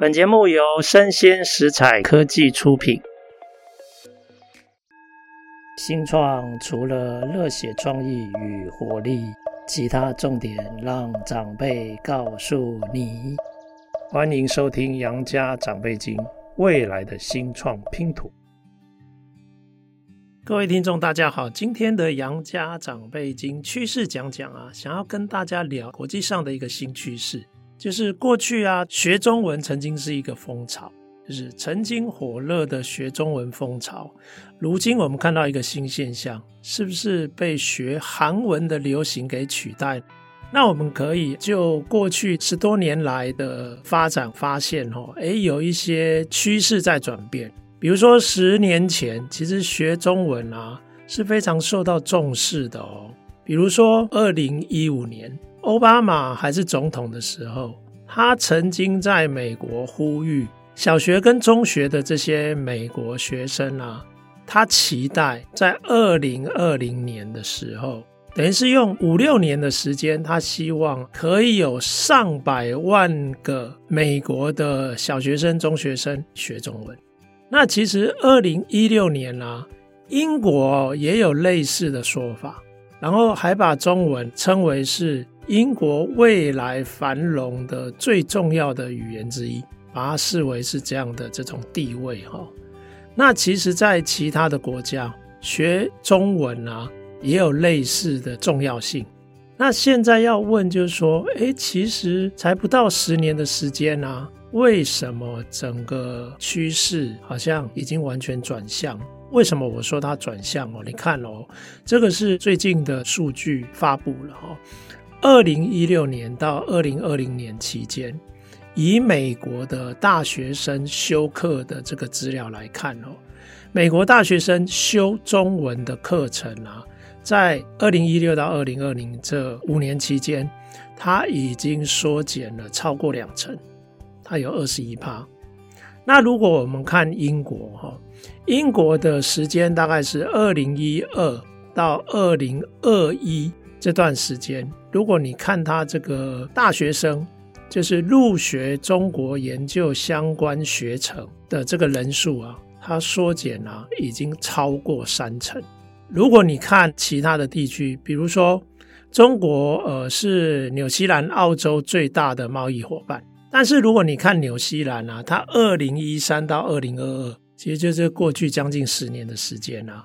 本节目由生鲜食采科技出品。新创除了热血创意与活力，其他重点让长辈告诉你。欢迎收听《杨家长辈经》，未来的新创拼图。各位听众，大家好，今天的《杨家长辈经》趋势讲讲啊，想要跟大家聊国际上的一个新趋势。就是过去啊，学中文曾经是一个风潮，就是曾经火热的学中文风潮。如今我们看到一个新现象，是不是被学韩文的流行给取代？那我们可以就过去十多年来的发展发现，哦，诶，有一些趋势在转变。比如说十年前，其实学中文啊是非常受到重视的哦。比如说二零一五年。奥巴马还是总统的时候，他曾经在美国呼吁小学跟中学的这些美国学生啊，他期待在二零二零年的时候，等于是用五六年的时间，他希望可以有上百万个美国的小学生、中学生学中文。那其实二零一六年啊，英国也有类似的说法，然后还把中文称为是。英国未来繁荣的最重要的语言之一，把它视为是这样的这种地位哈。那其实，在其他的国家学中文啊，也有类似的重要性。那现在要问就是说，诶，其实才不到十年的时间啊，为什么整个趋势好像已经完全转向？为什么我说它转向哦？你看哦，这个是最近的数据发布了哈。二零一六年到二零二零年期间，以美国的大学生修课的这个资料来看哦，美国大学生修中文的课程啊，在二零一六到二零二零这五年期间，它已经缩减了超过两成，它有二十一趴。那如果我们看英国哈，英国的时间大概是二零一二到二零二一。这段时间，如果你看他这个大学生，就是入学中国研究相关学程的这个人数啊，它缩减啊，已经超过三成。如果你看其他的地区，比如说中国，呃，是纽西兰、澳洲最大的贸易伙伴，但是如果你看纽西兰啊，它二零一三到二零二二，其实就是过去将近十年的时间啊。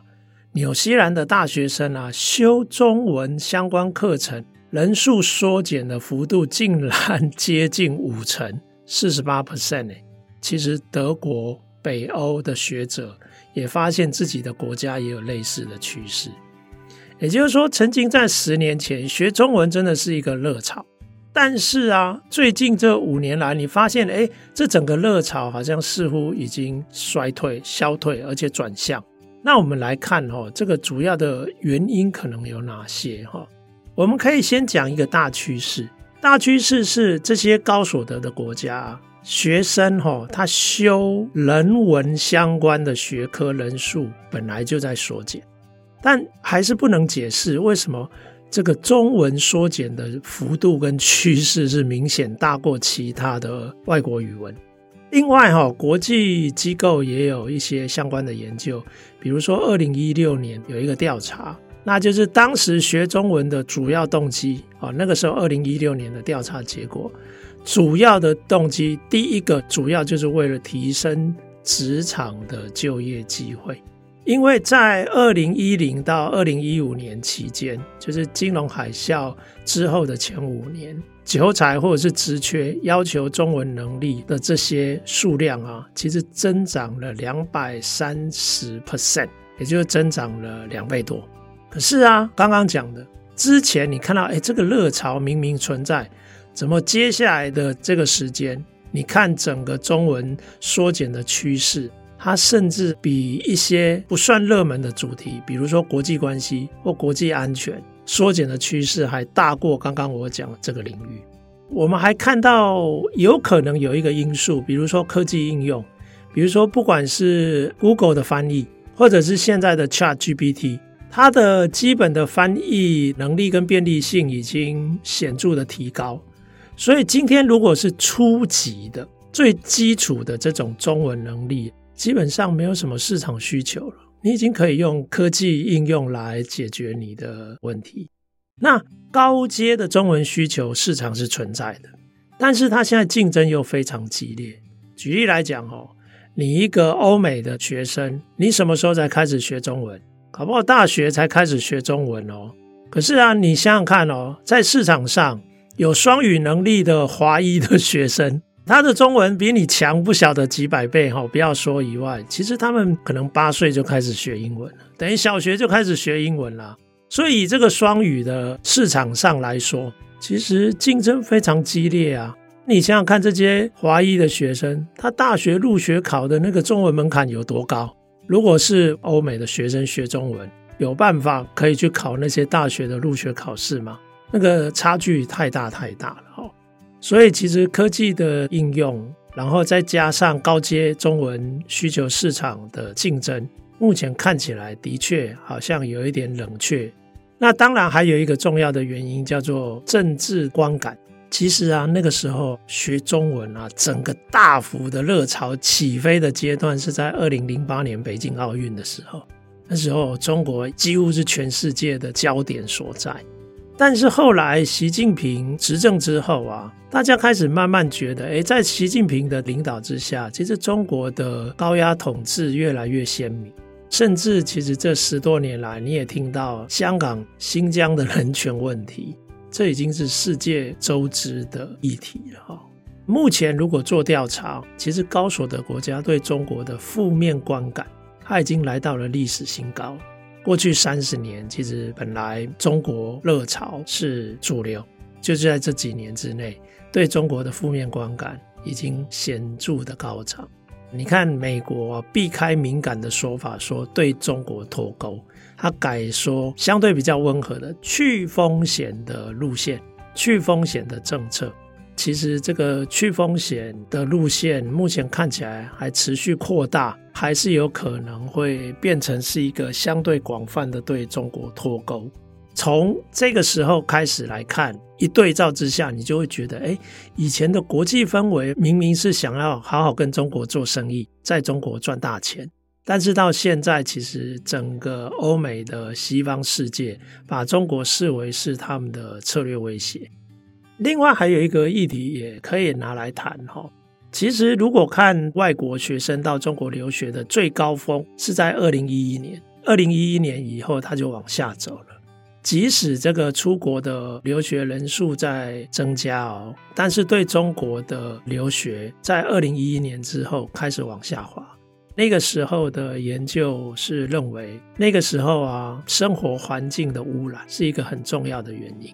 纽西兰的大学生啊，修中文相关课程人数缩减的幅度竟然接近五成，四十八 percent 呢。其实德国、北欧的学者也发现自己的国家也有类似的趋势。也就是说，曾经在十年前学中文真的是一个热潮，但是啊，最近这五年来，你发现，哎，这整个热潮好像似乎已经衰退、消退，而且转向。那我们来看哈，这个主要的原因可能有哪些哈？我们可以先讲一个大趋势，大趋势是这些高所得的国家学生哈，他修人文相关的学科人数本来就在缩减，但还是不能解释为什么这个中文缩减的幅度跟趋势是明显大过其他的外国语文。另外哈，国际机构也有一些相关的研究，比如说二零一六年有一个调查，那就是当时学中文的主要动机啊，那个时候二零一六年的调查结果，主要的动机第一个主要就是为了提升职场的就业机会。因为在二零一零到二零一五年期间，就是金融海啸之后的前五年，求才或者是职缺要求中文能力的这些数量啊，其实增长了两百三十 percent，也就是增长了两倍多。可是啊，刚刚讲的之前你看到，哎，这个热潮明明存在，怎么接下来的这个时间，你看整个中文缩减的趋势？它甚至比一些不算热门的主题，比如说国际关系或国际安全，缩减的趋势还大过刚刚我讲的这个领域。我们还看到有可能有一个因素，比如说科技应用，比如说不管是 Google 的翻译，或者是现在的 ChatGPT，它的基本的翻译能力跟便利性已经显著的提高。所以今天如果是初级的，最基础的这种中文能力，基本上没有什么市场需求了。你已经可以用科技应用来解决你的问题。那高阶的中文需求市场是存在的，但是它现在竞争又非常激烈。举例来讲哦，你一个欧美的学生，你什么时候才开始学中文？搞不好大学才开始学中文哦。可是啊，你想想看哦，在市场上有双语能力的华裔的学生，他的中文比你强不晓得几百倍哈。不要说以外，其实他们可能八岁就开始学英文了，等于小学就开始学英文了。所以以这个双语的市场上来说，其实竞争非常激烈啊。你想想看，这些华裔的学生，他大学入学考的那个中文门槛有多高？如果是欧美的学生学中文，有办法可以去考那些大学的入学考试吗？那个差距太大太大了。所以其实科技的应用，然后再加上高阶中文需求市场的竞争，目前看起来的确好像有一点冷却。那当然还有一个重要的原因叫做政治观感。其实啊，那个时候学中文啊，整个大幅的热潮起飞的阶段是在二零零八年北京奥运的时候。那时候中国几乎是全世界的焦点所在。但是后来习近平执政之后啊，大家开始慢慢觉得，诶，在习近平的领导之下，其实中国的高压统治越来越鲜明。甚至其实这十多年来，你也听到香港、新疆的人权问题。这已经是世界周知的议题了哈。目前如果做调查，其实高所得国家对中国的负面观感，它已经来到了历史新高。过去三十年，其实本来中国热潮是主流，就是在这几年之内，对中国的负面观感已经显著的高涨。你看，美国避开敏感的说法，说对中国脱钩，他改说相对比较温和的去风险的路线、去风险的政策。其实这个去风险的路线，目前看起来还持续扩大，还是有可能会变成是一个相对广泛的对中国脱钩。从这个时候开始来看，一对照之下，你就会觉得，哎，以前的国际氛围明明是想要好好跟中国做生意，在中国赚大钱，但是到现在，其实整个欧美的西方世界把中国视为是他们的策略威胁。另外，还有一个议题也可以拿来谈哈。其实，如果看外国学生到中国留学的最高峰是在二零一一年，二零一一年以后，他就往下走了。即使这个出国的留学人数在增加哦，但是对中国的留学在二零一一年之后开始往下滑。那个时候的研究是认为，那个时候啊，生活环境的污染是一个很重要的原因。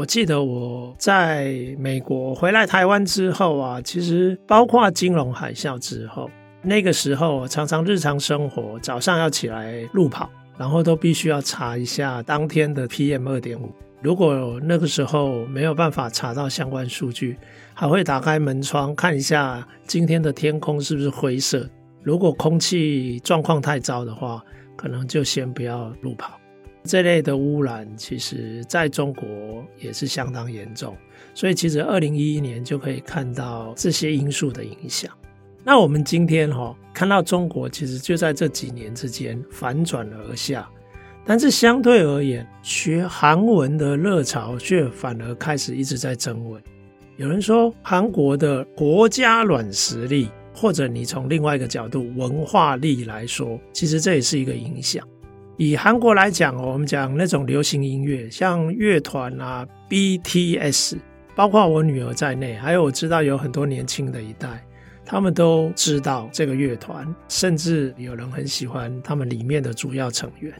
我记得我在美国回来台湾之后啊，其实包括金融海啸之后，那个时候常常日常生活早上要起来路跑。然后都必须要查一下当天的 PM 二点五。如果那个时候没有办法查到相关数据，还会打开门窗看一下今天的天空是不是灰色。如果空气状况太糟的话，可能就先不要路跑。这类的污染其实在中国也是相当严重，所以其实二零一一年就可以看到这些因素的影响。那我们今天哈看到中国其实就在这几年之间反转而下，但是相对而言，学韩文的热潮却反而开始一直在增温。有人说韩国的国家软实力，或者你从另外一个角度文化力来说，其实这也是一个影响。以韩国来讲，我们讲那种流行音乐，像乐团啊，BTS，包括我女儿在内，还有我知道有很多年轻的一代。他们都知道这个乐团，甚至有人很喜欢他们里面的主要成员。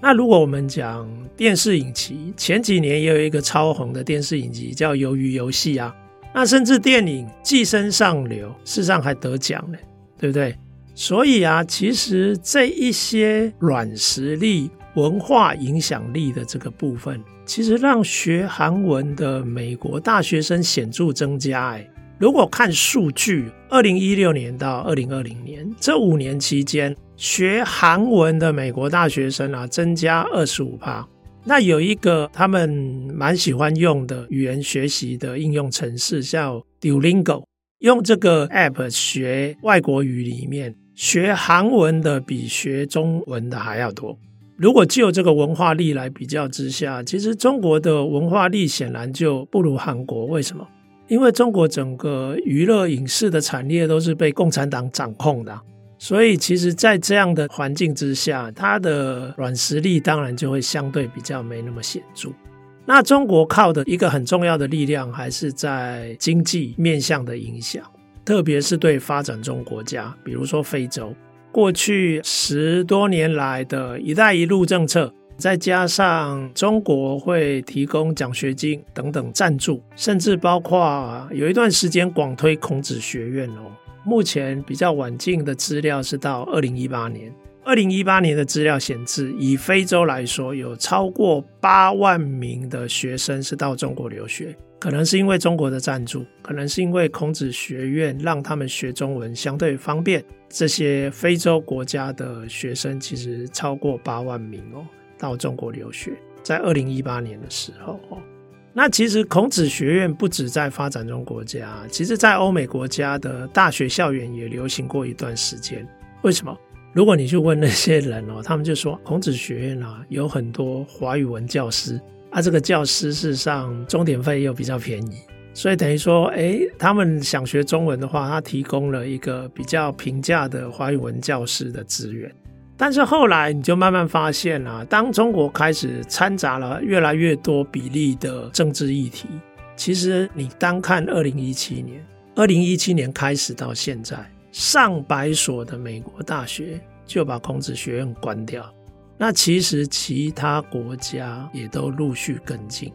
那如果我们讲电视影集，前几年也有一个超红的电视影集叫《鱿鱼游戏》啊，那甚至电影《寄生上流》事实上还得奖呢，对不对？所以啊，其实这一些软实力、文化影响力的这个部分，其实让学韩文的美国大学生显著增加哎。如果看数据，二零一六年到二零二零年这五年期间，学韩文的美国大学生啊，增加二十五趴。那有一个他们蛮喜欢用的语言学习的应用程式，叫 Duolingo。用这个 app 学外国语里面，学韩文的比学中文的还要多。如果就这个文化力来比较之下，其实中国的文化力显然就不如韩国。为什么？因为中国整个娱乐影视的产业都是被共产党掌控的，所以其实，在这样的环境之下，它的软实力当然就会相对比较没那么显著。那中国靠的一个很重要的力量，还是在经济面向的影响，特别是对发展中国家，比如说非洲。过去十多年来的一带一路政策，再加上中国会提供奖学金等等赞助，甚至包括有一段时间广推孔子学院哦。目前比较晚进的资料是到二零一八年，二零一八年的资料显示，以非洲来说，有超过八万名的学生是到中国留学。可能是因为中国的赞助，可能是因为孔子学院让他们学中文相对方便。这些非洲国家的学生其实超过八万名哦，到中国留学，在二零一八年的时候哦。那其实孔子学院不止在发展中国家，其实在欧美国家的大学校园也流行过一段时间。为什么？如果你去问那些人哦，他们就说孔子学院啊，有很多华语文教师。啊，这个教师事实上钟点费又比较便宜，所以等于说，哎，他们想学中文的话，他提供了一个比较平价的华语文教师的资源。但是后来你就慢慢发现啊，当中国开始掺杂了越来越多比例的政治议题，其实你单看二零一七年，二零一七年开始到现在，上百所的美国大学就把孔子学院关掉。那其实其他国家也都陆续跟进。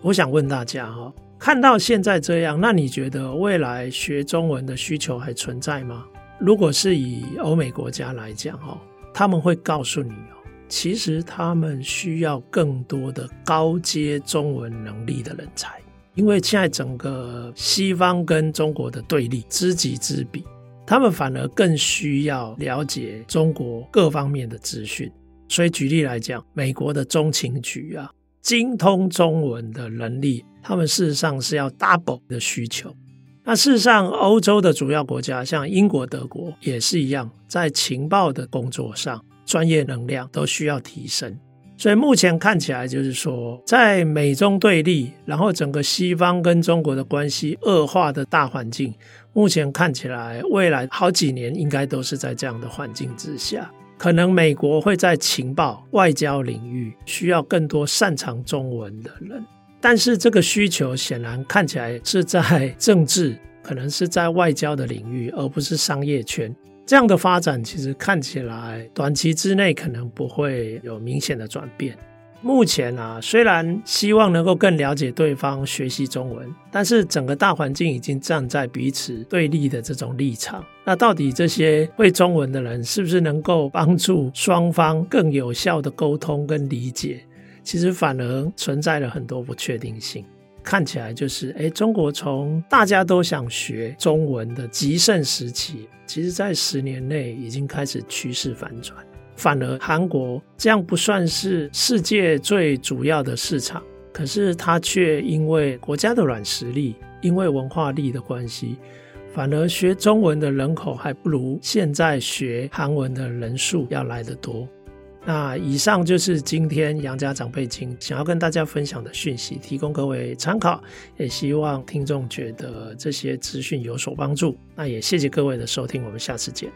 我想问大家哈，看到现在这样，那你觉得未来学中文的需求还存在吗？如果是以欧美国家来讲哈，他们会告诉你哦，其实他们需要更多的高阶中文能力的人才，因为现在整个西方跟中国的对立知己知彼，他们反而更需要了解中国各方面的资讯。所以举例来讲，美国的中情局啊，精通中文的能力，他们事实上是要 double 的需求。那事实上，欧洲的主要国家，像英国、德国也是一样，在情报的工作上，专业能量都需要提升。所以目前看起来，就是说，在美中对立，然后整个西方跟中国的关系恶化的大环境，目前看起来，未来好几年应该都是在这样的环境之下。可能美国会在情报、外交领域需要更多擅长中文的人，但是这个需求显然看起来是在政治，可能是在外交的领域，而不是商业圈。这样的发展其实看起来短期之内可能不会有明显的转变。目前啊，虽然希望能够更了解对方、学习中文，但是整个大环境已经站在彼此对立的这种立场。那到底这些会中文的人是不是能够帮助双方更有效的沟通跟理解？其实反而存在了很多不确定性。看起来就是，诶，中国从大家都想学中文的极盛时期，其实在十年内已经开始趋势反转。反而韩国这样不算是世界最主要的市场，可是它却因为国家的软实力，因为文化力的关系，反而学中文的人口还不如现在学韩文的人数要来得多。那以上就是今天杨家长辈经想要跟大家分享的讯息，提供各位参考，也希望听众觉得这些资讯有所帮助。那也谢谢各位的收听，我们下次见。